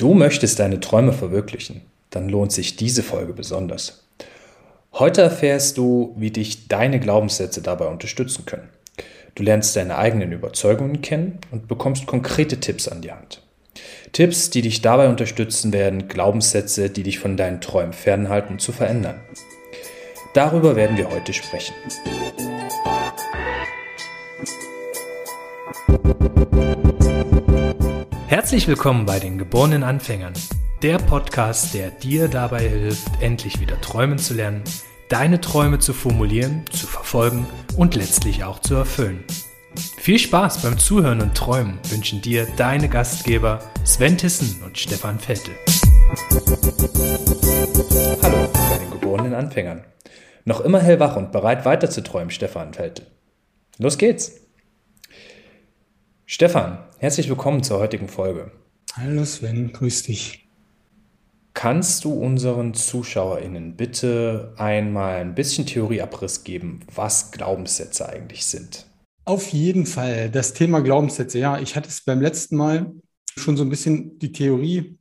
Du möchtest deine Träume verwirklichen, dann lohnt sich diese Folge besonders. Heute erfährst du, wie dich deine Glaubenssätze dabei unterstützen können. Du lernst deine eigenen Überzeugungen kennen und bekommst konkrete Tipps an die Hand. Tipps, die dich dabei unterstützen werden, Glaubenssätze, die dich von deinen Träumen fernhalten, zu verändern. Darüber werden wir heute sprechen. Herzlich willkommen bei den geborenen Anfängern, der Podcast, der dir dabei hilft, endlich wieder träumen zu lernen, deine Träume zu formulieren, zu verfolgen und letztlich auch zu erfüllen. Viel Spaß beim Zuhören und Träumen wünschen dir deine Gastgeber Sven Tissen und Stefan Vettel. Hallo bei den geborenen Anfängern. Noch immer hellwach und bereit weiterzuträumen, Stefan Vettel. Los geht's! Stefan, herzlich willkommen zur heutigen Folge. Hallo Sven, grüß dich. Kannst du unseren ZuschauerInnen bitte einmal ein bisschen Theorieabriss geben, was Glaubenssätze eigentlich sind? Auf jeden Fall. Das Thema Glaubenssätze. Ja, ich hatte es beim letzten Mal schon so ein bisschen die Theorie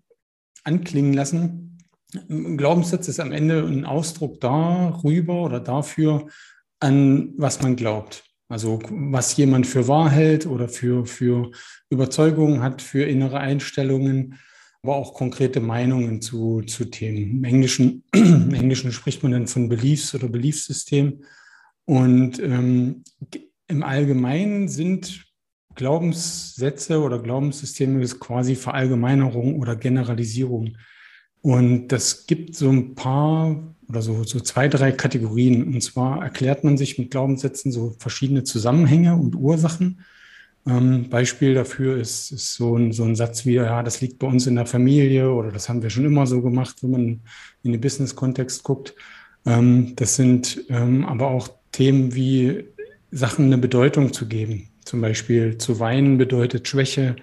anklingen lassen. Glaubenssatz ist am Ende ein Ausdruck darüber oder dafür, an was man glaubt. Also was jemand für wahr hält oder für, für Überzeugungen hat, für innere Einstellungen, aber auch konkrete Meinungen zu, zu Themen. Im Englischen, Im Englischen spricht man dann von Beliefs oder Beliefssystem. Und ähm, im Allgemeinen sind Glaubenssätze oder Glaubenssysteme quasi Verallgemeinerung oder Generalisierung. Und das gibt so ein paar oder so, so zwei, drei Kategorien. Und zwar erklärt man sich mit Glaubenssätzen so verschiedene Zusammenhänge und Ursachen. Ähm, Beispiel dafür ist, ist so, ein, so ein Satz wie, ja, das liegt bei uns in der Familie oder das haben wir schon immer so gemacht, wenn man in den Business-Kontext guckt. Ähm, das sind ähm, aber auch Themen wie Sachen eine Bedeutung zu geben. Zum Beispiel zu weinen bedeutet Schwäche.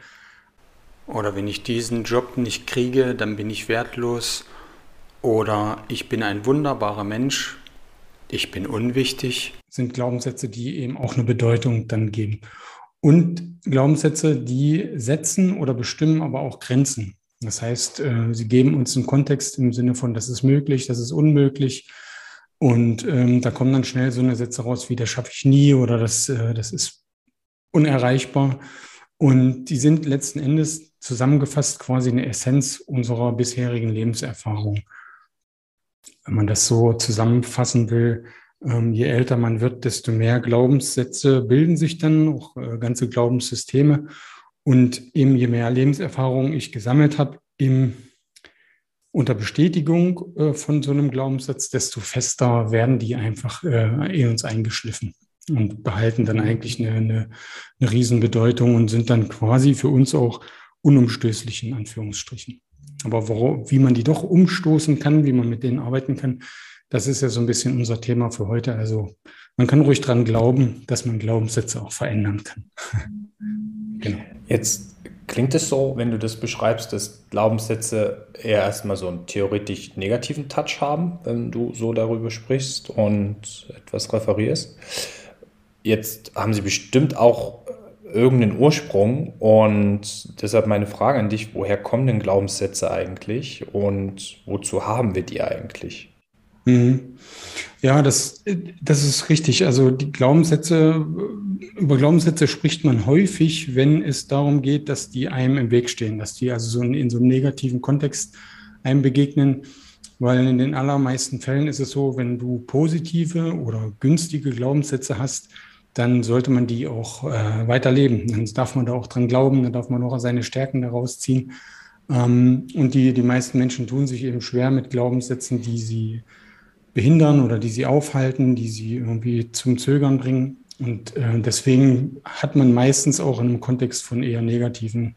Oder wenn ich diesen Job nicht kriege, dann bin ich wertlos oder ich bin ein wunderbarer Mensch, ich bin unwichtig. Sind Glaubenssätze, die eben auch eine Bedeutung dann geben. Und Glaubenssätze, die setzen oder bestimmen aber auch Grenzen. Das heißt, äh, sie geben uns einen Kontext im Sinne von, das ist möglich, das ist unmöglich. Und ähm, da kommen dann schnell so eine Sätze raus wie, das schaffe ich nie oder das, äh, das ist unerreichbar. Und die sind letzten Endes zusammengefasst quasi eine Essenz unserer bisherigen Lebenserfahrung wenn man das so zusammenfassen will, ähm, je älter man wird, desto mehr Glaubenssätze bilden sich dann, auch äh, ganze Glaubenssysteme. Und eben je mehr Lebenserfahrung ich gesammelt habe, im, unter Bestätigung äh, von so einem Glaubenssatz, desto fester werden die einfach äh, in uns eingeschliffen und behalten dann eigentlich eine, eine, eine Riesenbedeutung und sind dann quasi für uns auch unumstößlich in Anführungsstrichen. Aber wo, wie man die doch umstoßen kann, wie man mit denen arbeiten kann, das ist ja so ein bisschen unser Thema für heute. Also man kann ruhig dran glauben, dass man Glaubenssätze auch verändern kann. genau. Jetzt klingt es so, wenn du das beschreibst, dass Glaubenssätze eher erstmal so einen theoretisch negativen Touch haben, wenn du so darüber sprichst und etwas referierst. Jetzt haben sie bestimmt auch irgendeinen Ursprung. Und deshalb meine Frage an dich, woher kommen denn Glaubenssätze eigentlich und wozu haben wir die eigentlich? Mhm. Ja, das, das ist richtig. Also die Glaubenssätze, über Glaubenssätze spricht man häufig, wenn es darum geht, dass die einem im Weg stehen, dass die also so in, in so einem negativen Kontext einem begegnen. Weil in den allermeisten Fällen ist es so, wenn du positive oder günstige Glaubenssätze hast, dann sollte man die auch äh, weiterleben. Dann darf man da auch dran glauben, dann darf man auch seine Stärken daraus ziehen. Ähm, und die, die meisten Menschen tun sich eben schwer mit Glaubenssätzen, die sie behindern oder die sie aufhalten, die sie irgendwie zum Zögern bringen. Und äh, deswegen hat man meistens auch in einem Kontext von eher negativen,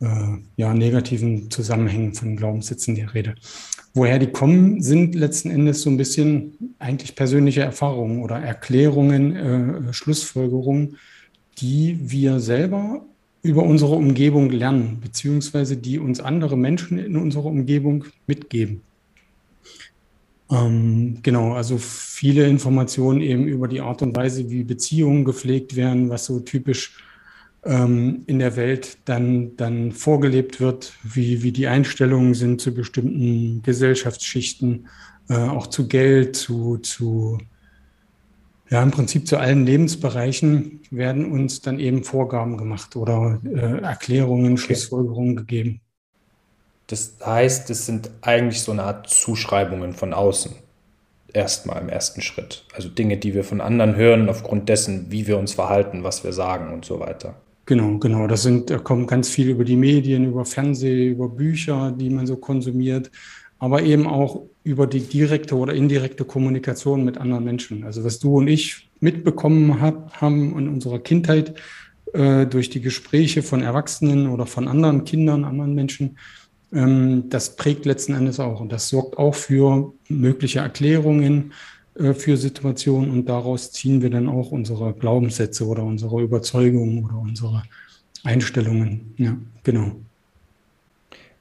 äh, ja, negativen Zusammenhängen von Glaubenssätzen die Rede. Woher die kommen, sind letzten Endes so ein bisschen eigentlich persönliche Erfahrungen oder Erklärungen, äh, Schlussfolgerungen, die wir selber über unsere Umgebung lernen, beziehungsweise die uns andere Menschen in unserer Umgebung mitgeben. Ähm, genau, also viele Informationen eben über die Art und Weise, wie Beziehungen gepflegt werden, was so typisch ähm, in der Welt dann, dann vorgelebt wird, wie, wie die Einstellungen sind zu bestimmten Gesellschaftsschichten, äh, auch zu Geld, zu, zu ja, im Prinzip zu allen Lebensbereichen werden uns dann eben Vorgaben gemacht oder äh, Erklärungen, okay. Schlussfolgerungen gegeben. Das heißt, es sind eigentlich so eine Art Zuschreibungen von außen. Erstmal im ersten Schritt. Also Dinge, die wir von anderen hören, aufgrund dessen, wie wir uns verhalten, was wir sagen und so weiter. Genau, genau. Das sind, da kommt ganz viel über die Medien, über Fernsehen, über Bücher, die man so konsumiert, aber eben auch über die direkte oder indirekte Kommunikation mit anderen Menschen. Also was du und ich mitbekommen hab, haben in unserer Kindheit äh, durch die Gespräche von Erwachsenen oder von anderen Kindern, anderen Menschen, ähm, das prägt letzten Endes auch. Und das sorgt auch für mögliche Erklärungen für Situationen. Und daraus ziehen wir dann auch unsere Glaubenssätze oder unsere Überzeugungen oder unsere Einstellungen. Ja, genau.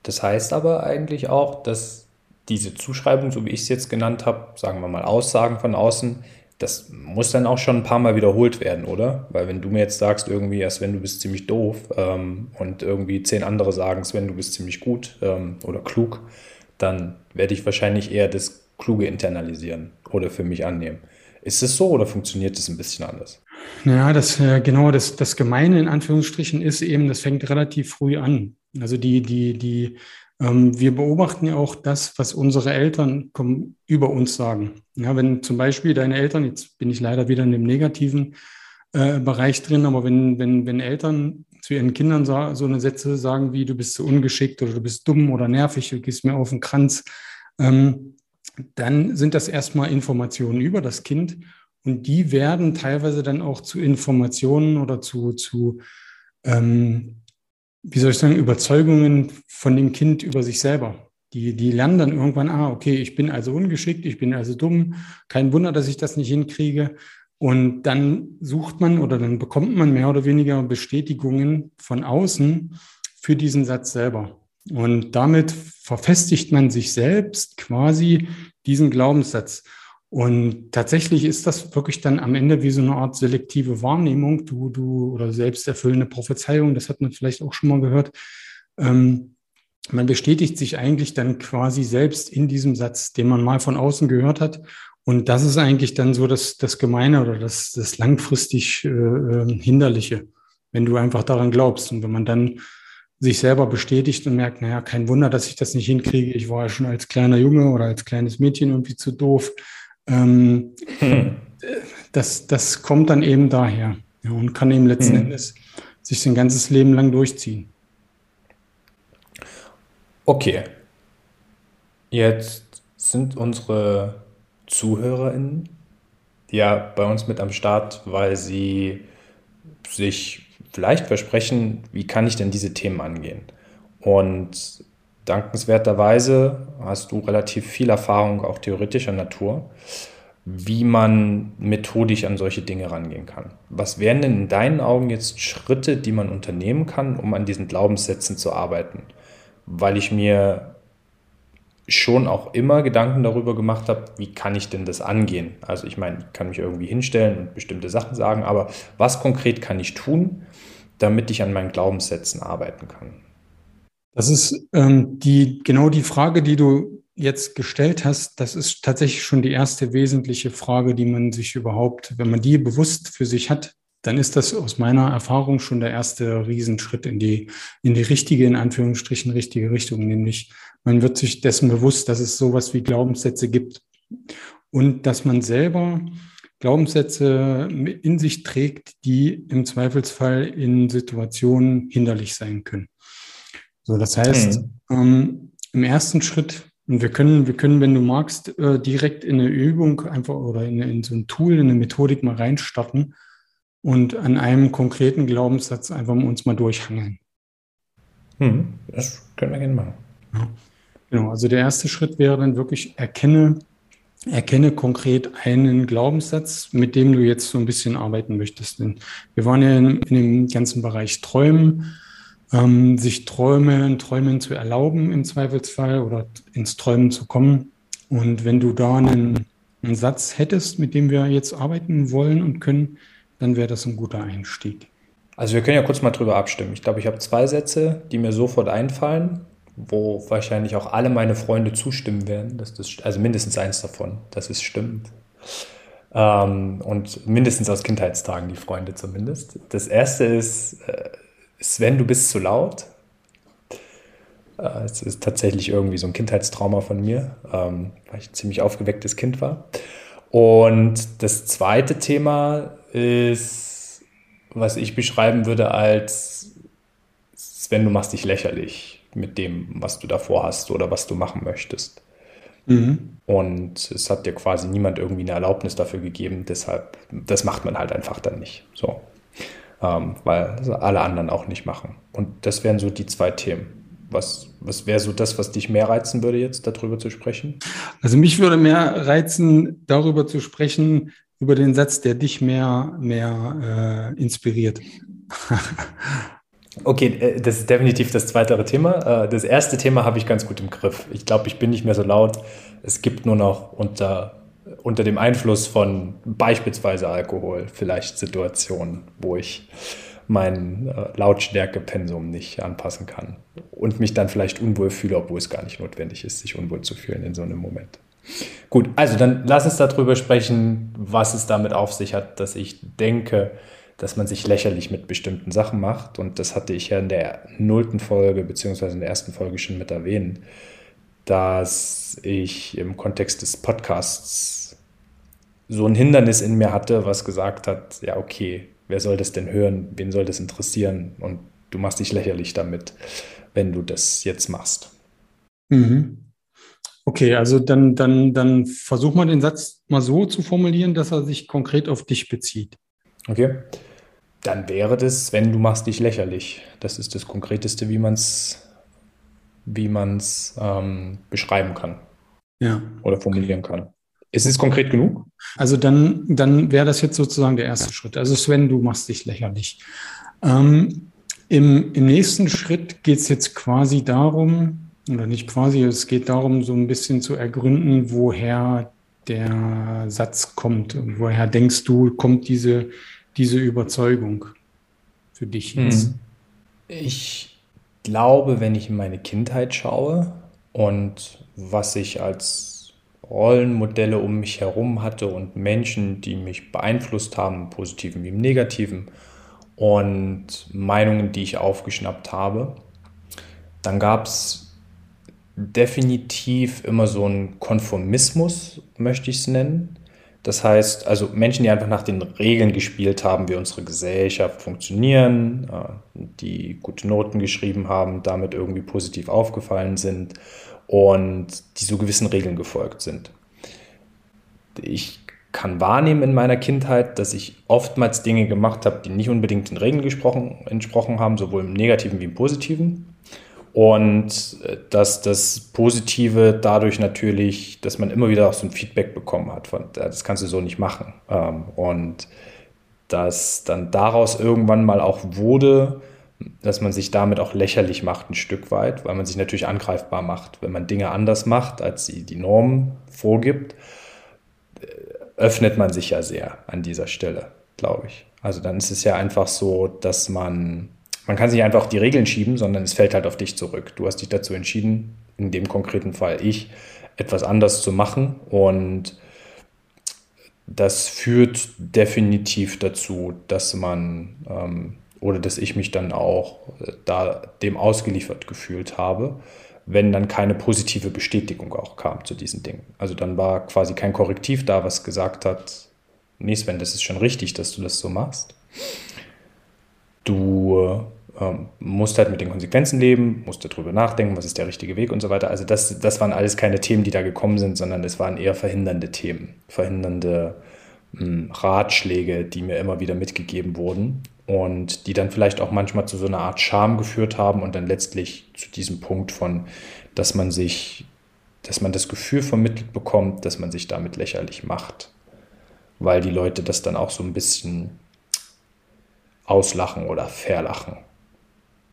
Das heißt aber eigentlich auch, dass diese Zuschreibung, so wie ich es jetzt genannt habe, sagen wir mal Aussagen von außen, das muss dann auch schon ein paar Mal wiederholt werden, oder? Weil wenn du mir jetzt sagst, irgendwie, ja, Sven, du bist ziemlich doof ähm, und irgendwie zehn andere sagen, Sven, du bist ziemlich gut ähm, oder klug, dann werde ich wahrscheinlich eher das Kluge internalisieren oder für mich annehmen. Ist es so oder funktioniert das ein bisschen anders? Ja, das äh, genau das, das Gemeine in Anführungsstrichen ist eben, das fängt relativ früh an. Also die, die, die ähm, wir beobachten ja auch das, was unsere Eltern über uns sagen. Ja, wenn zum Beispiel deine Eltern, jetzt bin ich leider wieder in dem negativen äh, Bereich drin, aber wenn, wenn, wenn Eltern zu ihren Kindern so, so eine Sätze sagen wie, du bist so ungeschickt oder du bist dumm oder nervig, du gehst mir auf den Kranz, ähm, dann sind das erstmal Informationen über das Kind und die werden teilweise dann auch zu Informationen oder zu, zu ähm, wie soll ich sagen, Überzeugungen von dem Kind über sich selber. Die, die lernen dann irgendwann, ah, okay, ich bin also ungeschickt, ich bin also dumm, kein Wunder, dass ich das nicht hinkriege. Und dann sucht man oder dann bekommt man mehr oder weniger Bestätigungen von außen für diesen Satz selber. Und damit verfestigt man sich selbst quasi diesen Glaubenssatz. Und tatsächlich ist das wirklich dann am Ende wie so eine Art selektive Wahrnehmung, du, du oder selbsterfüllende Prophezeiung, das hat man vielleicht auch schon mal gehört. Ähm, man bestätigt sich eigentlich dann quasi selbst in diesem Satz, den man mal von außen gehört hat. Und das ist eigentlich dann so das, das Gemeine oder das, das langfristig äh, ähm, Hinderliche, wenn du einfach daran glaubst. Und wenn man dann sich selber bestätigt und merkt, naja, kein Wunder, dass ich das nicht hinkriege. Ich war ja schon als kleiner Junge oder als kleines Mädchen irgendwie zu doof. Ähm, hm. das, das kommt dann eben daher ja, und kann eben letzten hm. Endes sich sein ganzes Leben lang durchziehen. Okay. Jetzt sind unsere ZuhörerInnen ja bei uns mit am Start, weil sie sich vielleicht versprechen, wie kann ich denn diese Themen angehen? Und dankenswerterweise hast du relativ viel Erfahrung, auch theoretischer Natur, wie man methodisch an solche Dinge rangehen kann. Was wären denn in deinen Augen jetzt Schritte, die man unternehmen kann, um an diesen Glaubenssätzen zu arbeiten? Weil ich mir schon auch immer Gedanken darüber gemacht habe, wie kann ich denn das angehen? Also ich meine, ich kann mich irgendwie hinstellen und bestimmte Sachen sagen, aber was konkret kann ich tun, damit ich an meinen Glaubenssätzen arbeiten kann? Das ist ähm, die, genau die Frage, die du jetzt gestellt hast. Das ist tatsächlich schon die erste wesentliche Frage, die man sich überhaupt, wenn man die bewusst für sich hat, dann ist das aus meiner Erfahrung schon der erste Riesenschritt in die, in die richtige, in Anführungsstrichen, richtige Richtung. Nämlich, man wird sich dessen bewusst, dass es sowas wie Glaubenssätze gibt und dass man selber Glaubenssätze in sich trägt, die im Zweifelsfall in Situationen hinderlich sein können. So, das heißt, mhm. ähm, im ersten Schritt, und wir können, wir können, wenn du magst, äh, direkt in eine Übung einfach oder in, in, so ein Tool, in eine Methodik mal reinstarten und an einem konkreten Glaubenssatz einfach uns mal durchhangeln. Mhm. Das können wir gerne machen. Ja. Genau, also der erste Schritt wäre dann wirklich erkenne, erkenne konkret einen Glaubenssatz, mit dem du jetzt so ein bisschen arbeiten möchtest. Denn wir waren ja in, in dem ganzen Bereich Träumen ähm, sich Träume, Träumen zu erlauben im Zweifelsfall oder ins Träumen zu kommen. Und wenn du da einen, einen Satz hättest, mit dem wir jetzt arbeiten wollen und können, dann wäre das ein guter Einstieg. Also wir können ja kurz mal drüber abstimmen. Ich glaube, ich habe zwei Sätze, die mir sofort einfallen, wo wahrscheinlich auch alle meine Freunde zustimmen werden, dass das, also mindestens eins davon, dass es stimmt. Ähm, und mindestens aus Kindheitstagen, die Freunde zumindest. Das erste ist, äh, Sven, du bist zu laut. Äh, es ist tatsächlich irgendwie so ein Kindheitstrauma von mir, ähm, weil ich ein ziemlich aufgewecktes Kind war. Und das zweite Thema ist, was ich beschreiben würde als, Sven, du machst dich lächerlich mit dem, was du davor hast oder was du machen möchtest. Mhm. Und es hat dir quasi niemand irgendwie eine Erlaubnis dafür gegeben, deshalb, das macht man halt einfach dann nicht. So. Ähm, weil alle anderen auch nicht machen. Und das wären so die zwei Themen. Was, was wäre so das, was dich mehr reizen würde, jetzt darüber zu sprechen? Also mich würde mehr reizen, darüber zu sprechen, über den Satz, der dich mehr, mehr äh, inspiriert. Okay, äh, das ist definitiv das zweite Thema. Äh, das erste Thema habe ich ganz gut im Griff. Ich glaube, ich bin nicht mehr so laut. Es gibt nur noch unter, unter dem Einfluss von beispielsweise Alkohol vielleicht Situationen, wo ich mein äh, Lautstärkepensum nicht anpassen kann und mich dann vielleicht unwohl fühle, obwohl es gar nicht notwendig ist, sich unwohl zu fühlen in so einem Moment. Gut, also dann lass uns darüber sprechen, was es damit auf sich hat, dass ich denke, dass man sich lächerlich mit bestimmten Sachen macht. Und das hatte ich ja in der nullten Folge beziehungsweise in der ersten Folge schon mit erwähnt, dass ich im Kontext des Podcasts so ein Hindernis in mir hatte, was gesagt hat, ja, okay, wer soll das denn hören? Wen soll das interessieren? Und du machst dich lächerlich damit, wenn du das jetzt machst. Mhm. Okay, also dann, dann, dann versuch mal den Satz mal so zu formulieren, dass er sich konkret auf dich bezieht. Okay dann wäre das, wenn du machst dich lächerlich. Das ist das Konkreteste, wie man es wie man's, ähm, beschreiben kann. Ja. Oder formulieren kann. Ist es konkret genug? Also dann, dann wäre das jetzt sozusagen der erste Schritt. Also Sven, du machst dich lächerlich. Ähm, im, Im nächsten Schritt geht es jetzt quasi darum, oder nicht quasi, es geht darum, so ein bisschen zu ergründen, woher der Satz kommt. Woher denkst du, kommt diese diese Überzeugung für dich jetzt? Hm. Ich glaube, wenn ich in meine Kindheit schaue und was ich als Rollenmodelle um mich herum hatte und Menschen, die mich beeinflusst haben, im positiven wie im negativen, und Meinungen, die ich aufgeschnappt habe, dann gab es definitiv immer so einen Konformismus, möchte ich es nennen. Das heißt, also Menschen, die einfach nach den Regeln gespielt haben, wie unsere Gesellschaft funktionieren, äh, die gute Noten geschrieben haben, damit irgendwie positiv aufgefallen sind und die so gewissen Regeln gefolgt sind. Ich kann wahrnehmen in meiner Kindheit, dass ich oftmals Dinge gemacht habe, die nicht unbedingt den Regeln entsprochen haben, sowohl im Negativen wie im Positiven. Und äh, dass das Positive dadurch natürlich, dass man immer wieder auch so ein Feedback bekommen hat, von, das kannst du so nicht machen. Ähm, und dass dann daraus irgendwann mal auch wurde, dass man sich damit auch lächerlich macht ein Stück weit, weil man sich natürlich angreifbar macht. Wenn man Dinge anders macht, als sie die Norm vorgibt, öffnet man sich ja sehr an dieser Stelle, glaube ich. Also dann ist es ja einfach so, dass man man kann sich einfach die Regeln schieben, sondern es fällt halt auf dich zurück. Du hast dich dazu entschieden, in dem konkreten Fall ich, etwas anders zu machen und das führt definitiv dazu, dass man ähm, oder dass ich mich dann auch äh, da dem ausgeliefert gefühlt habe, wenn dann keine positive Bestätigung auch kam zu diesen Dingen. Also dann war quasi kein Korrektiv da, was gesagt hat, nee Sven, das ist schon richtig, dass du das so machst. Du ähm, musst halt mit den Konsequenzen leben, musst darüber nachdenken, was ist der richtige Weg und so weiter. Also das, das waren alles keine Themen, die da gekommen sind, sondern es waren eher verhindernde Themen, verhindernde mh, hm, Ratschläge, die mir immer wieder mitgegeben wurden und die dann vielleicht auch manchmal zu so einer Art Scham geführt haben und dann letztlich zu diesem Punkt von, dass man sich, dass man das Gefühl vermittelt bekommt, dass man sich damit lächerlich macht, weil die Leute das dann auch so ein bisschen auslachen oder verlachen.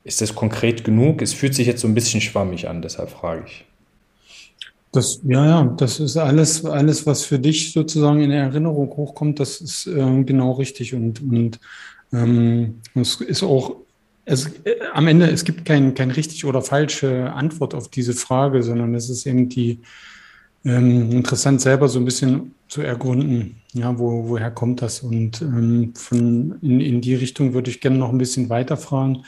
Ist das konkret genug? Es fühlt sich jetzt so ein bisschen schwammig an, deshalb frage ich. Das, ja, ja, das ist alles, alles, was für dich sozusagen in Erinnerung hochkommt, das ist äh, genau richtig. Und, und Ähm, es ist auch, es, äh, am Ende, es gibt kein, kein richtig oder falsche Antwort auf diese Frage, sondern es ist eben die ähm, interessant selber so ein bisschen zu ergründen, ja, wo, woher kommt das? Und ähm, von, in, in die Richtung würde ich gerne noch ein bisschen weiter fragen.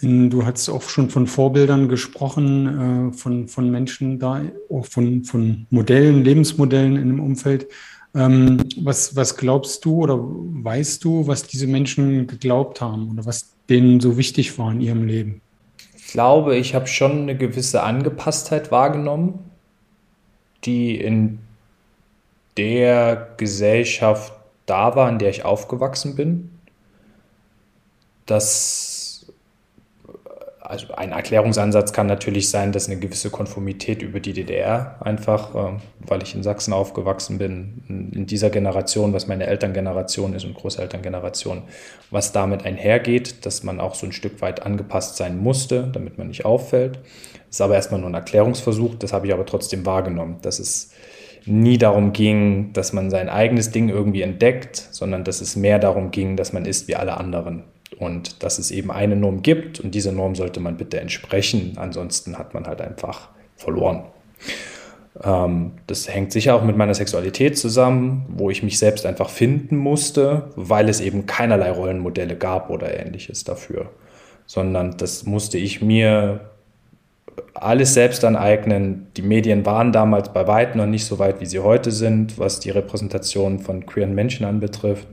Du hast auch schon von Vorbildern gesprochen, äh, von, von Menschen da, auch von, von Modellen, Lebensmodellen in dem Umfeld. Ähm, was, was glaubst du oder weißt du, was diese Menschen geglaubt haben oder was denen so wichtig war in ihrem Leben? Ich glaube, ich habe schon eine gewisse Angepasstheit wahrgenommen, die in der Gesellschaft da war, in der ich aufgewachsen bin. Das also ein Erklärungsansatz kann natürlich sein, dass eine gewisse Konformität über die DDR einfach, äh, weil ich in Sachsen aufgewachsen bin, in dieser Generation, was meine Elterngeneration ist und Großelterngeneration, was damit einhergeht, dass man auch so ein Stück weit angepasst sein musste, damit man nicht auffällt. Das ist aber erstmal nur ein Erklärungsversuch, das habe ich aber trotzdem wahrgenommen, dass es nie darum ging, dass man sein eigenes Ding irgendwie entdeckt, sondern dass es mehr darum ging, dass man ist wie alle anderen und dass es eben eine Norm gibt und dieser Norm sollte man bitte entsprechen, ansonsten hat man halt einfach verloren. Ähm, das hängt sicher auch mit meiner Sexualität zusammen, wo ich mich selbst einfach finden musste, weil es eben keinerlei Rollenmodelle gab oder ähnliches dafür, sondern das musste ich mir alles selbst aneignen. Die Medien waren damals bei weitem noch nicht so weit, wie sie heute sind, was die Repräsentation von queeren Menschen anbetrifft.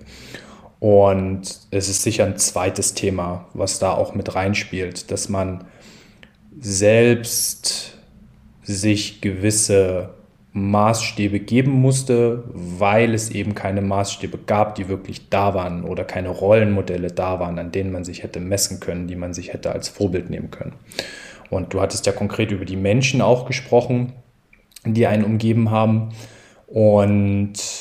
Und es ist sicher ein zweites Thema, was da auch mit reinspielt, dass man selbst sich gewisse Maßstäbe geben musste, weil es eben keine Maßstäbe gab, die wirklich da waren oder keine Rollenmodelle da waren, an denen man sich hätte messen können, die man sich hätte als Vorbild nehmen können. Und du hattest ja konkret über die Menschen auch gesprochen, die einen umgeben haben. Und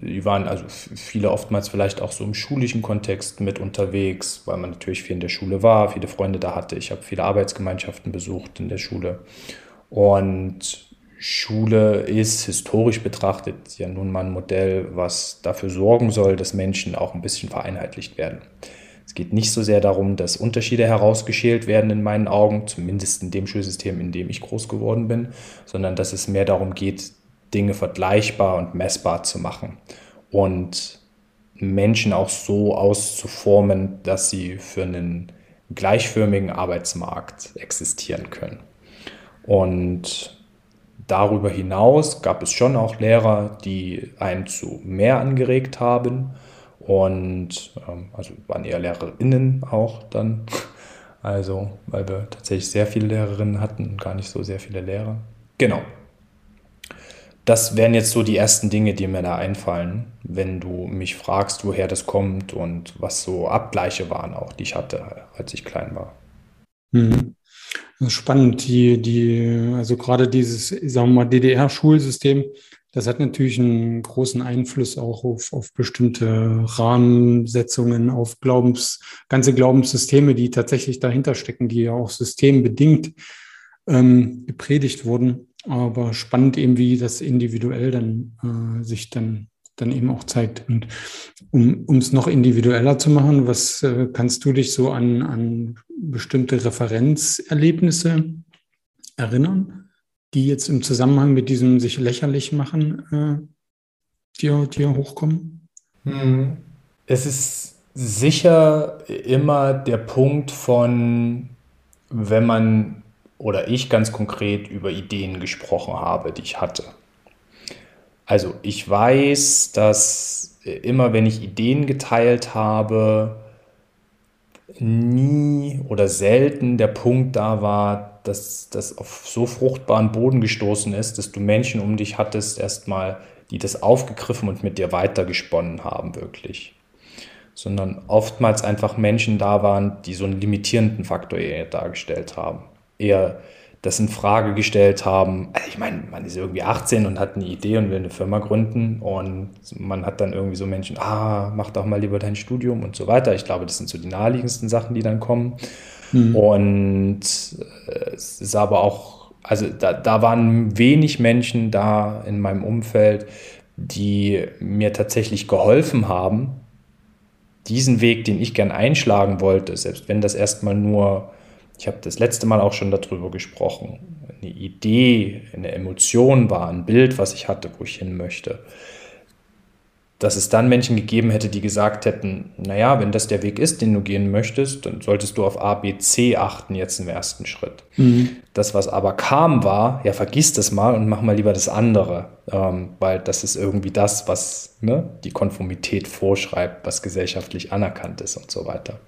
die waren also viele oftmals vielleicht auch so im schulischen Kontext mit unterwegs, weil man natürlich viel in der Schule war, viele Freunde da hatte. Ich habe viele Arbeitsgemeinschaften besucht in der Schule. Und Schule ist historisch betrachtet ja nun mal ein Modell, was dafür sorgen soll, dass Menschen auch ein bisschen vereinheitlicht werden. Es geht nicht so sehr darum, dass Unterschiede herausgeschält werden in meinen Augen, zumindest in dem Schulsystem, in dem ich groß geworden bin, sondern dass es mehr darum geht, Dinge vergleichbar und messbar zu machen und Menschen auch so auszuformen, dass sie für einen gleichförmigen Arbeitsmarkt existieren können. Und darüber hinaus gab es schon auch Lehrer, die einen zu mehr angeregt haben. Und ähm, also waren eher Lehrerinnen auch dann. Also, weil wir tatsächlich sehr viele Lehrerinnen hatten und gar nicht so sehr viele Lehrer. Genau, das wären jetzt so die ersten Dinge, die mir da einfallen, wenn du mich fragst, woher das kommt und was so Abgleiche waren, auch die ich hatte, als ich klein war. Mhm. spannend, die, die, also gerade dieses, sagen wir mal, DDR-Schulsystem, das hat natürlich einen großen Einfluss auch auf, auf bestimmte Rahmensetzungen, auf Glaubens, ganze Glaubenssysteme, die tatsächlich dahinter stecken, die ja auch systembedingt ähm, gepredigt wurden. Aber spannend eben, wie das individuell dann äh, sich dann, dann eben auch zeigt. Und um es noch individueller zu machen, was äh, kannst du dich so an, an bestimmte Referenzerlebnisse erinnern, die jetzt im Zusammenhang mit diesem sich lächerlich machen äh, dir, dir hochkommen? Hm. Es ist sicher immer der Punkt von, wenn man oder ich ganz konkret über Ideen gesprochen habe, die ich hatte. Also ich weiß, dass immer wenn ich Ideen geteilt habe, nie oder selten der Punkt da war, dass das auf so fruchtbaren Boden gestoßen ist, dass du Menschen um dich hattest, erstmal, die das aufgegriffen und mit dir weitergesponnen haben, wirklich. Sondern oftmals einfach Menschen da waren, die so einen limitierenden Faktor dargestellt haben eher das in Frage gestellt haben. Also ich meine, man ist irgendwie 18 und hat eine Idee und will eine Firma gründen und man hat dann irgendwie so Menschen, ah, mach doch mal lieber dein Studium und so weiter. Ich glaube, das sind so die naheliegendsten Sachen, die dann kommen. Mhm. Und äh, es ist aber auch, also da, da waren wenig Menschen da in meinem Umfeld, die mir tatsächlich geholfen haben, diesen Weg, den ich gern einschlagen wollte, selbst wenn das erstmal nur, ich habe das letzte Mal auch schon darüber gesprochen, eine Idee, eine Emotion war, ein Bild, was ich hatte, wo ich hin möchte, dass es dann Menschen gegeben hätte, die gesagt hätten, naja, wenn das der Weg ist, den du gehen möchtest, dann solltest du auf A, B, C achten jetzt im ersten Schritt. Mhm. Das, was aber kam, war, ja, vergiss das mal und mach mal lieber das andere, ähm, weil das ist irgendwie das, was ne, die Konformität vorschreibt, was gesellschaftlich anerkannt ist und so weiter.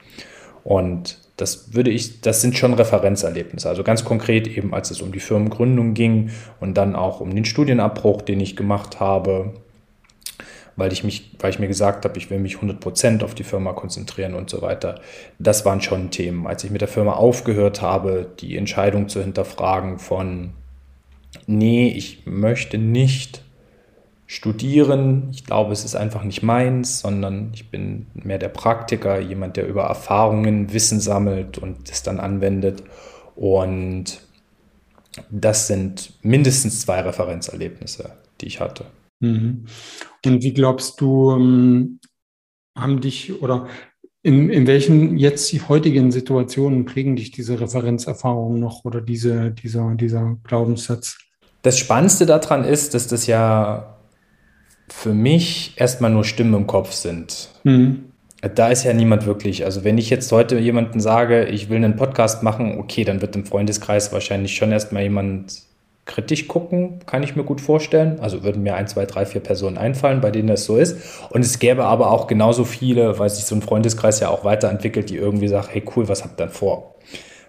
Und das würde ich, das sind schon Referenzerlebnisse. Also ganz konkret eben, als es um die Firmengründung ging und dann auch um den Studienabbruch, den ich gemacht habe, weil ich, mich, weil ich mir gesagt habe, ich will mich 100% auf die Firma konzentrieren und so weiter. Das waren schon Themen. Als ich mit der Firma aufgehört habe, die Entscheidung zu hinterfragen von, nee, ich möchte nicht studieren. Ich glaube, es ist einfach nicht meins, sondern ich bin mehr der Praktiker, jemand, der über Erfahrungen Wissen sammelt und es dann anwendet. Und das sind mindestens zwei Referenzerlebnisse, die ich hatte. Mhm. Und wie glaubst du, ähm, haben dich oder in, in welchen jetzt die heutigen Situationen prägen dich diese Referenzerfahrungen noch oder diese, dieser, dieser Glaubenssatz? Das Spannendste daran ist, dass das ja für mich erstmal nur Stimmen im Kopf sind. Mhm. Da ist ja niemand wirklich. Also wenn ich jetzt heute jemanden sage, ich will einen Podcast machen, okay, dann wird im Freundeskreis wahrscheinlich schon erstmal jemand kritisch gucken, kann ich mir gut vorstellen. Also würden mir ein, zwei, drei, vier Personen einfallen, bei denen das so ist. Und es gäbe aber auch genauso viele, weil sich so ein Freundeskreis ja auch weiterentwickelt, die irgendwie sagen, hey cool, was habt ihr denn vor?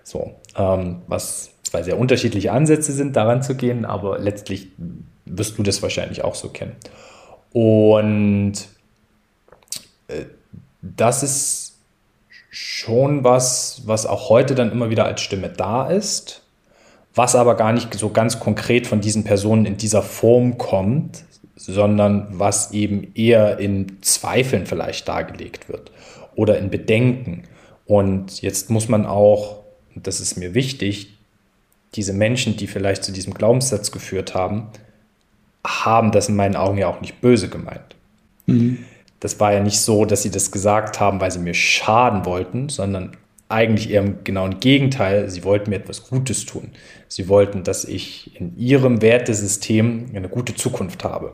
So, ähm, was zwei sehr unterschiedliche Ansätze sind, daran zu gehen, aber letztlich wirst du das wahrscheinlich auch so kennen. Und äh, das ist schon was, was auch heute dann immer wieder als Stimme da ist was aber gar nicht so ganz konkret von diesen Personen in dieser Form kommt, sondern was eben eher in Zweifeln vielleicht dargelegt wird oder in Bedenken. Und jetzt muss man auch, das ist mir wichtig, diese Menschen, die vielleicht zu diesem Glaubenssatz geführt haben, haben das in meinen Augen ja auch nicht böse gemeint. Mhm. Das war ja nicht so, dass sie das gesagt haben, weil sie mir schaden wollten, sondern eigentlich eher im genauen Gegenteil. Sie wollten mir etwas Gutes tun. Sie wollten, dass ich in ihrem Wertesystem eine gute Zukunft habe.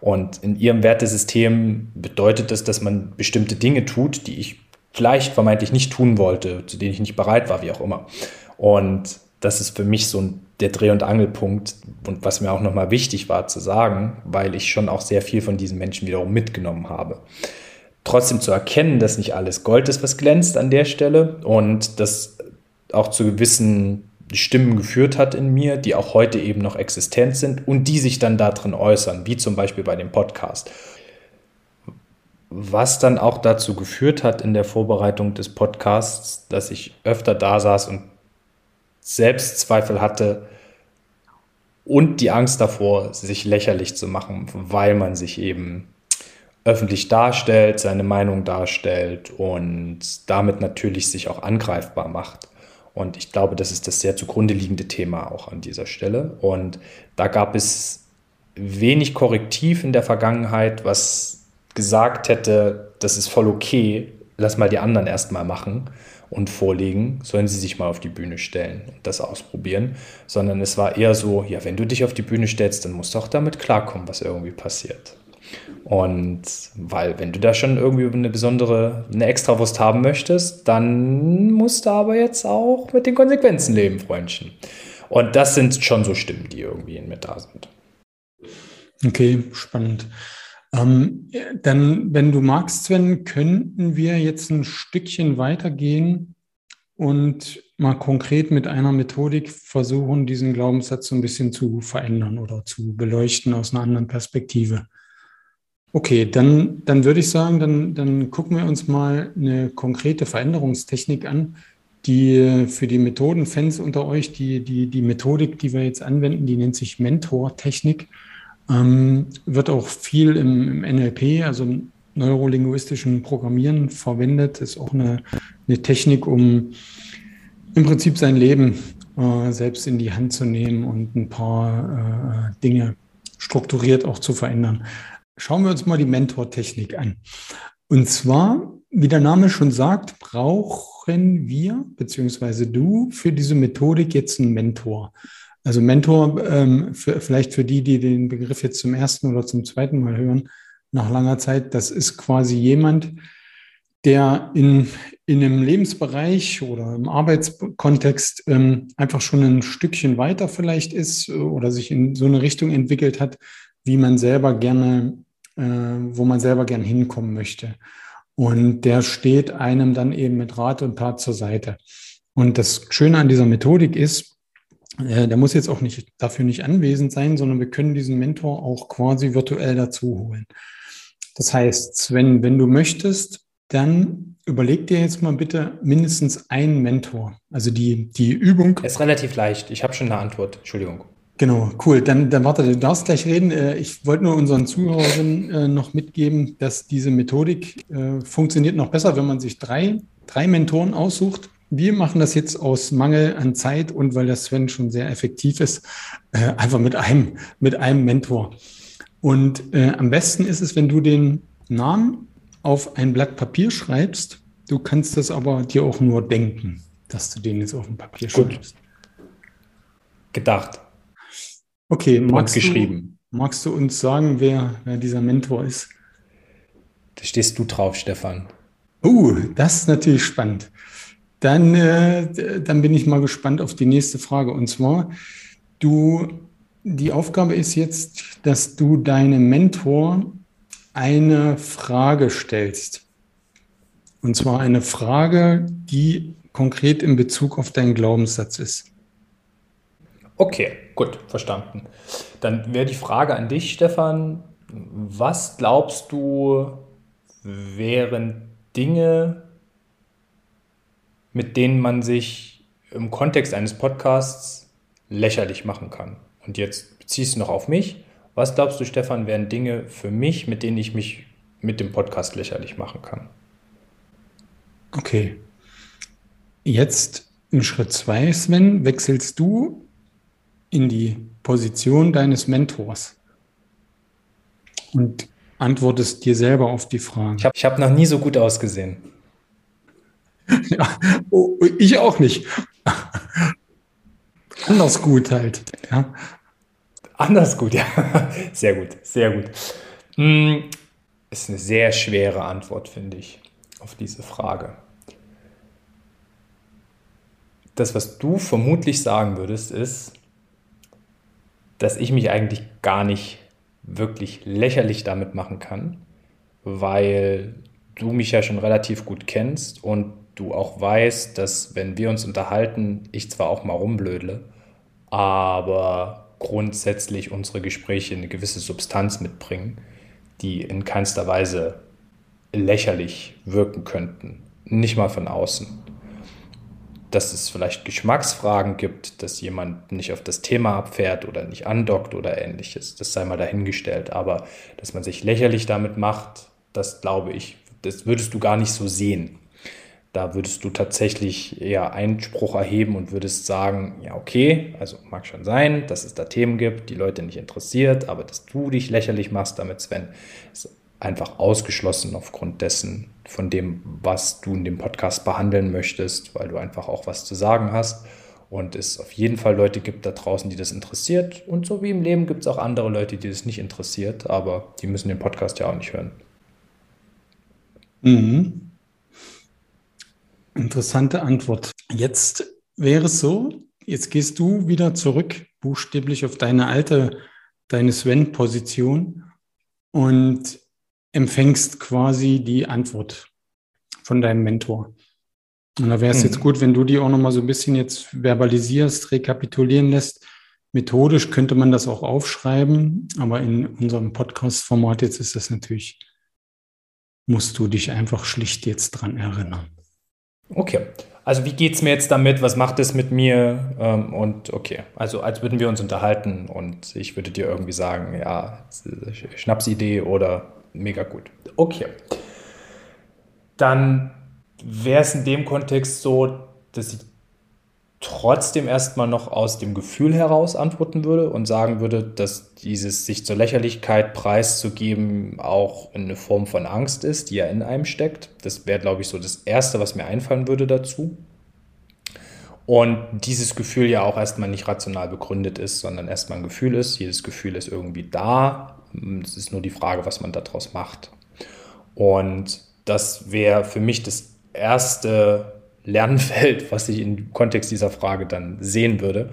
Und in ihrem Wertesystem bedeutet das, dass man bestimmte Dinge tut, die ich vielleicht vermeintlich nicht tun wollte, zu denen ich nicht bereit war, wie auch immer. Und das ist für mich so der Dreh- und Angelpunkt und was mir auch nochmal wichtig war zu sagen, weil ich schon auch sehr viel von diesen Menschen wiederum mitgenommen habe trotzdem zu erkennen, dass nicht alles Gold ist, was glänzt an der Stelle und das auch zu gewissen Stimmen geführt hat in mir, die auch heute eben noch existent sind und die sich dann darin äußern, wie zum Beispiel bei dem Podcast. Was dann auch dazu geführt hat in der Vorbereitung des Podcasts, dass ich öfter da saß und Selbstzweifel hatte und die Angst davor, sich lächerlich zu machen, weil man sich eben öffentlich darstellt, seine Meinung darstellt und damit natürlich sich auch angreifbar macht. Und ich glaube, das ist das sehr zugrunde liegende Thema auch an dieser Stelle. Und da gab es wenig Korrektiv in der Vergangenheit, was gesagt hätte, das ist voll okay, lass mal die anderen erstmal machen und vorlegen, sollen sie sich mal auf die Bühne stellen und das ausprobieren, sondern es war eher so, ja, wenn du dich auf die Bühne stellst, dann musst du auch damit klarkommen, was irgendwie passiert. Und weil, wenn du da schon irgendwie eine besondere, eine Extrawurst haben möchtest, dann musst du aber jetzt auch mit den Konsequenzen leben, Freundchen. Und das sind schon so Stimmen, die irgendwie in mir da sind. Okay, spannend. Ähm, dann, wenn du magst, Sven, könnten wir jetzt ein Stückchen weitergehen und mal konkret mit einer Methodik versuchen, diesen Glaubenssatz so ein bisschen zu verändern oder zu beleuchten aus einer anderen Perspektive. Okay, dann, dann würde ich sagen, dann, dann gucken wir uns mal eine konkrete Veränderungstechnik an, die für die Methodenfans unter euch, die, die, die Methodik, die wir jetzt anwenden, die nennt sich Mentor-Technik, ähm, wird auch viel im, im NLP, also im neurolinguistischen Programmieren verwendet, ist auch eine, eine Technik, um im Prinzip sein Leben äh, selbst in die Hand zu nehmen und ein paar äh, Dinge strukturiert auch zu verändern. Schauen wir uns mal die Mentor-Technik an. Und zwar wie der Name schon sagt, brauchen wir, beziehungsweise du, für diese Methodik jetzt einen Mentor. Also Mentor, ähm, für, vielleicht für die, die den Begriff jetzt zum ersten oder zum zweiten Mal hören, nach langer Zeit, das ist quasi jemand, der in, in einem Lebensbereich oder im Arbeitskontext ähm, einfach schon ein Stückchen weiter vielleicht ist oder sich in so eine Richtung entwickelt hat, wie man selber gerne, äh, wo man selber gerne hinkommen möchte. Und der steht einem dann eben mit Rat und Tat zur Seite. Und das Schöne an dieser Methodik ist, äh, der muss jetzt auch nicht dafür nicht anwesend sein, sondern wir können diesen Mentor auch quasi virtuell dazu holen. Das heißt, Sven, wenn du möchtest, dann überleg dir jetzt mal bitte mindestens einen Mentor. Also die, die Übung. Ist relativ leicht. Ich habe schon eine Antwort. Entschuldigung. Genau, cool. Dann, dann warte, du darfst gleich reden. Äh, ich wollte nur unseren Zuhörern äh, noch mitgeben, dass diese Methodik äh, funktioniert noch besser, wenn man sich drei, drei Mentoren aussucht. Wir machen das jetzt aus Mangel an Zeit und weil der Sven schon sehr effektiv ist, einfach mit einem, mit einem Mentor. Und am besten ist es, wenn du den Namen auf ein Blatt Papier schreibst. Du kannst das aber dir auch nur denken, dass du den jetzt auf ein Papier Gut. schreibst. Gedacht. Okay, magst geschrieben. Du, magst du uns sagen, wer, wer dieser Mentor ist? Da stehst du drauf, Stefan. Uh, das ist natürlich spannend. Dann, äh, dann bin ich mal gespannt auf die nächste Frage. Und zwar, du, die Aufgabe ist jetzt, dass du deinem Mentor eine Frage stellst. Und zwar eine Frage, die konkret in Bezug auf deinen Glaubenssatz ist. Okay, gut, verstanden. Dann wäre die Frage an dich, Stefan. Was glaubst du, wären Dinge, mit denen man sich im Kontext eines Podcasts lächerlich machen kann? Und jetzt beziehst du noch auf mich. Was glaubst du, Stefan, wären Dinge für mich, mit denen ich mich mit dem Podcast lächerlich machen kann? Okay. Jetzt in Schritt zwei, Sven, wechselst du in die Position deines Mentors und antwortest dir selber auf die Frage. Ich habe hab noch nie so gut ausgesehen. Ja, oh, ich auch nicht. Anders gut halt. Ja. Anders gut, ja. Sehr gut, sehr gut. Hm, ist eine sehr schwere Antwort, finde ich, auf diese Frage. Das, was du vermutlich sagen würdest, ist, dass ich mich eigentlich gar nicht wirklich lächerlich damit machen kann, weil du mich ja schon relativ gut kennst und du auch weißt, dass wenn wir uns unterhalten, ich zwar auch mal rumblödle, aber grundsätzlich unsere Gespräche eine gewisse Substanz mitbringen, die in keinster Weise lächerlich wirken könnten. Nicht mal von außen. Dass es vielleicht Geschmacksfragen gibt, dass jemand nicht auf das Thema abfährt oder nicht andockt oder ähnliches, das sei mal dahingestellt. Aber dass man sich lächerlich damit macht, das glaube ich, das würdest du gar nicht so sehen. Da würdest du tatsächlich eher Einspruch erheben und würdest sagen, ja, okay, also mag schon sein, dass es da Themen gibt, die Leute nicht interessiert, aber dass du dich lächerlich machst damit, Sven, ist einfach ausgeschlossen aufgrund dessen, von dem, was du in dem Podcast behandeln möchtest, weil du einfach auch was zu sagen hast und es auf jeden Fall Leute gibt da draußen, die das interessiert. Und so wie im Leben gibt es auch andere Leute, die das nicht interessiert, aber die müssen den Podcast ja auch nicht hören. Mhm. Interessante Antwort. Jetzt wäre es so, jetzt gehst du wieder zurück, buchstäblich auf deine alte, deine Sven-Position und empfängst quasi die Antwort von deinem Mentor. Und da wäre es mhm. jetzt gut, wenn du die auch nochmal so ein bisschen jetzt verbalisierst, rekapitulieren lässt. Methodisch könnte man das auch aufschreiben, aber in unserem Podcast-Format jetzt ist das natürlich, musst du dich einfach schlicht jetzt dran erinnern. Okay. Also wie geht es mir jetzt damit? Was macht es mit mir? Ähm, und okay, also als würden wir uns unterhalten und ich würde dir irgendwie sagen, ja, Schnapsidee oder mega gut. Okay. Dann wäre es in dem Kontext so, dass ich trotzdem erstmal noch aus dem Gefühl heraus antworten würde und sagen würde, dass dieses sich zur Lächerlichkeit preiszugeben auch eine Form von Angst ist, die ja in einem steckt. Das wäre, glaube ich, so das Erste, was mir einfallen würde dazu. Und dieses Gefühl ja auch erstmal nicht rational begründet ist, sondern erstmal ein Gefühl ist. Jedes Gefühl ist irgendwie da. Es ist nur die Frage, was man daraus macht. Und das wäre für mich das erste Lernfeld, was ich im Kontext dieser Frage dann sehen würde,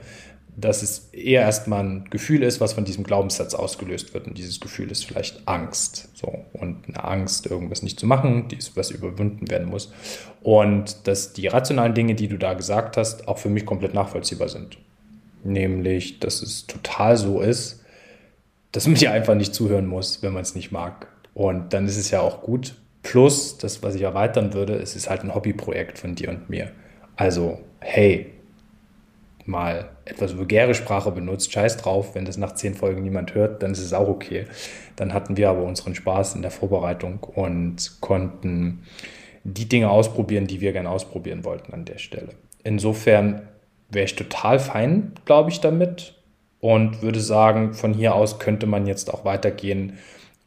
dass es eher erstmal ein Gefühl ist, was von diesem Glaubenssatz ausgelöst wird. Und dieses Gefühl ist vielleicht Angst. So. Und eine Angst, irgendwas nicht zu machen, die ist, was überwunden werden muss. Und dass die rationalen Dinge, die du da gesagt hast, auch für mich komplett nachvollziehbar sind. Nämlich, dass es total so ist, dass man dir einfach nicht zuhören muss, wenn man es nicht mag. Und dann ist es ja auch gut, Plus, das, was ich erweitern würde, es ist halt ein Hobbyprojekt von dir und mir. Also, hey, mal etwas vulgäre Sprache benutzt, scheiß drauf, wenn das nach zehn Folgen niemand hört, dann ist es auch okay. Dann hatten wir aber unseren Spaß in der Vorbereitung und konnten die Dinge ausprobieren, die wir gerne ausprobieren wollten an der Stelle. Insofern wäre ich total fein, glaube ich, damit und würde sagen, von hier aus könnte man jetzt auch weitergehen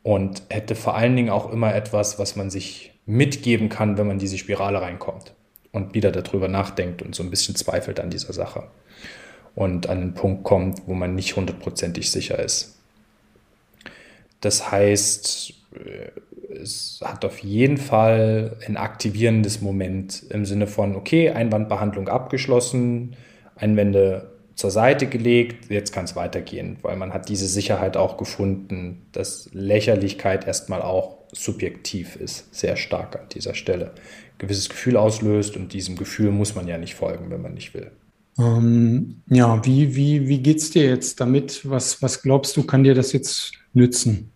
und hätte vor allen Dingen auch immer etwas, was man sich mitgeben kann, wenn man in diese Spirale reinkommt und wieder darüber nachdenkt und so ein bisschen zweifelt an dieser Sache und an einen Punkt kommt, wo man nicht hundertprozentig sicher ist. Das heißt, es hat auf jeden Fall ein aktivierendes Moment im Sinne von, okay, Einwandbehandlung abgeschlossen, Einwände zur Seite gelegt, jetzt kann es weitergehen, weil man hat diese Sicherheit auch gefunden, dass Lächerlichkeit erstmal auch subjektiv ist, sehr stark an dieser Stelle. Ein gewisses Gefühl auslöst und diesem Gefühl muss man ja nicht folgen, wenn man nicht will. Ähm, ja, wie, wie, wie geht es dir jetzt damit? Was, was glaubst du, kann dir das jetzt nützen?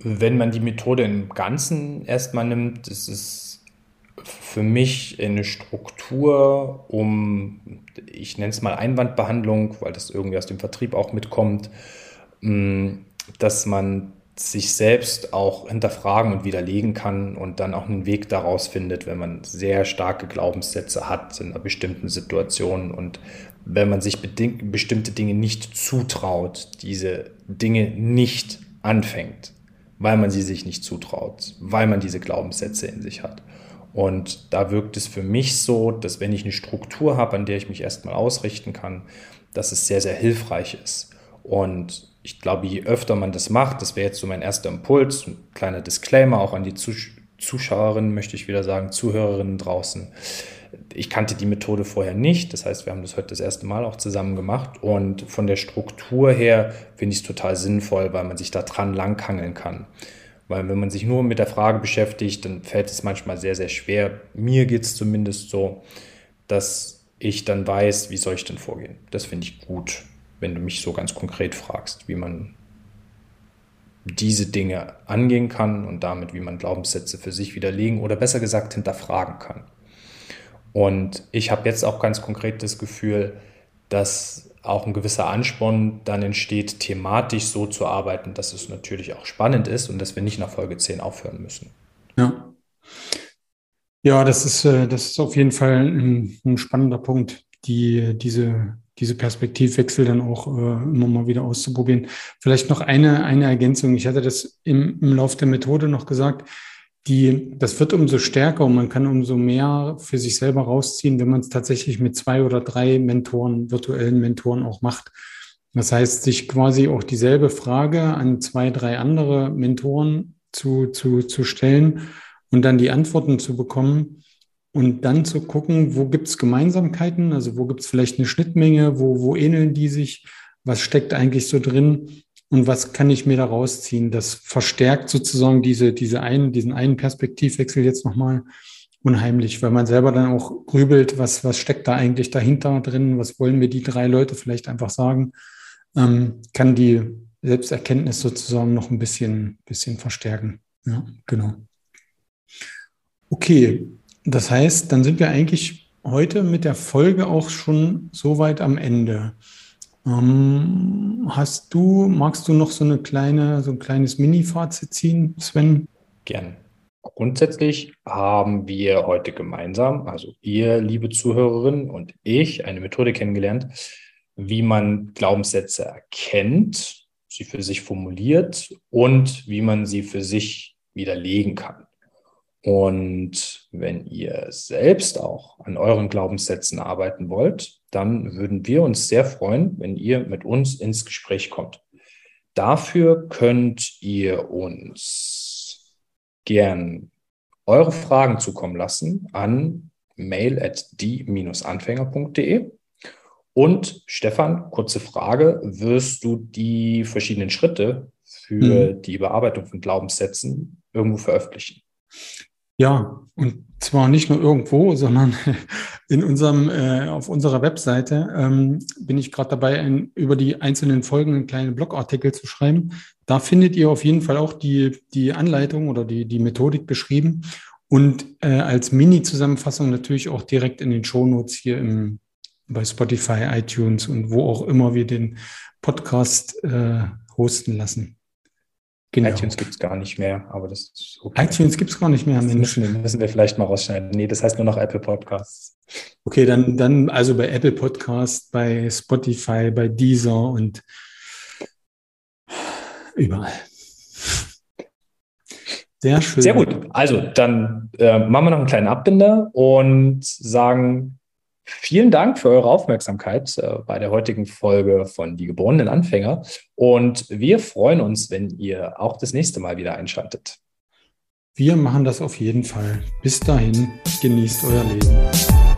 Wenn man die Methode im Ganzen erstmal nimmt, ist es für mich eine Struktur, um, ich nenne es mal Einwandbehandlung, weil das irgendwie aus dem Vertrieb auch mitkommt, mm, dass man sich selbst auch hinterfragen und widerlegen kann und dann auch einen Weg daraus findet, wenn man sehr starke Glaubenssätze hat in einer bestimmten Situation und wenn man sich bestimmte Dinge nicht zutraut, diese Dinge nicht anfängt, weil man sie sich nicht zutraut, weil man diese Glaubenssätze in sich hat. Und da wirkt es für mich so, dass wenn ich eine Struktur habe, an der ich mich erstmal ausrichten kann, dass es sehr, sehr hilfreich ist. Und ich glaube, je öfter man das macht, das wäre jetzt so mein erster Impuls, ein kleiner Disclaimer auch an die Zuschauerinnen, möchte ich wieder sagen, Zuhörerinnen draußen. Ich kannte die Methode vorher nicht, das heißt, wir haben das heute das erste Mal auch zusammen gemacht und von der Struktur her finde ich es total sinnvoll, weil man sich da dran langhangeln kann. Weil wenn man sich nur mit der Frage beschäftigt, dann fällt es manchmal sehr, sehr schwer. Mir geht es zumindest so, dass ich dann weiß, wie soll ich denn vorgehen. Das finde ich gut, wenn du mich so ganz konkret fragst, wie man diese Dinge angehen kann und damit, wie man Glaubenssätze für sich widerlegen oder besser gesagt hinterfragen kann. Und ich habe jetzt auch ganz konkret das Gefühl, dass auch ein gewisser Ansporn dann entsteht, thematisch so zu arbeiten, dass es natürlich auch spannend ist und dass wir nicht nach Folge 10 aufhören müssen. Ja. Ja, das ist, äh, das ist auf jeden Fall ein, ein spannender Punkt, die, diese, diese Perspektivwechsel dann auch äh, immer mal wieder auszuprobieren. Vielleicht noch eine, eine Ergänzung. Ich hatte das im, im Lauf der Methode noch gesagt die, das wird umso stärker und man kann umso mehr für sich selber rausziehen, wenn man es tatsächlich mit zwei oder drei Mentoren, virtuellen Mentoren auch macht. Das heißt, sich quasi auch dieselbe Frage an zwei, drei andere Mentoren zu, zu, zu stellen und dann die Antworten zu bekommen und dann zu gucken, wo gibt es Gemeinsamkeiten, also wo gibt es vielleicht eine Schnittmenge, wo, wo ähneln die sich, was steckt eigentlich so drin und was kann ich mir da rausziehen? Das verstärkt sozusagen diese, diese einen, diesen einen Perspektivwechsel jetzt nochmal unheimlich, weil man selber dann auch grübelt, was, was steckt da eigentlich dahinter drin, was wollen mir die drei Leute vielleicht einfach sagen, ähm, kann die Selbsterkenntnis sozusagen noch ein bisschen, bisschen verstärken. Ja, genau. Okay, das heißt, dann sind wir eigentlich heute mit der Folge auch schon so weit am Ende. Ähm, hast du, magst du noch so eine kleine, so ein kleines Mini-Fazit ziehen, Sven? Gern. Grundsätzlich haben wir heute gemeinsam, also ihr, liebe Zuhörerinnen und ich, eine Methode kennengelernt, wie man Glaubenssätze erkennt, sie für sich formuliert und wie man sie für sich widerlegen kann. Und wenn ihr selbst auch an euren Glaubenssätzen arbeiten wollt, dann würden wir uns sehr freuen, wenn ihr mit uns ins Gespräch kommt. Dafür könnt ihr uns gern eure Fragen zukommen lassen an mail at die-anfänger.de. Und Stefan, kurze Frage, wirst du die verschiedenen Schritte für mhm. die Bearbeitung von Glaubenssätzen irgendwo veröffentlichen? Ja, und zwar nicht nur irgendwo, sondern in unserem, äh, auf unserer Webseite ähm, bin ich gerade dabei, ein, über die einzelnen Folgen einen kleinen Blogartikel zu schreiben. Da findet ihr auf jeden Fall auch die, die Anleitung oder die, die Methodik beschrieben und äh, als Mini-Zusammenfassung natürlich auch direkt in den Shownotes hier im, bei Spotify, iTunes und wo auch immer wir den Podcast äh, hosten lassen. Genau. iTunes gibt es gar nicht mehr, aber das ist okay. iTunes gibt es gar nicht mehr, das Mensch. Müssen, müssen wir vielleicht mal rausschneiden. Nee, das heißt nur noch Apple Podcasts. Okay, dann, dann also bei Apple Podcast, bei Spotify, bei Deezer und überall. Sehr schön. Sehr gut. Also dann äh, machen wir noch einen kleinen Abbinder und sagen Vielen Dank für eure Aufmerksamkeit äh, bei der heutigen Folge von Die geborenen Anfänger. Und wir freuen uns, wenn ihr auch das nächste Mal wieder einschaltet. Wir machen das auf jeden Fall. Bis dahin, genießt euer Leben.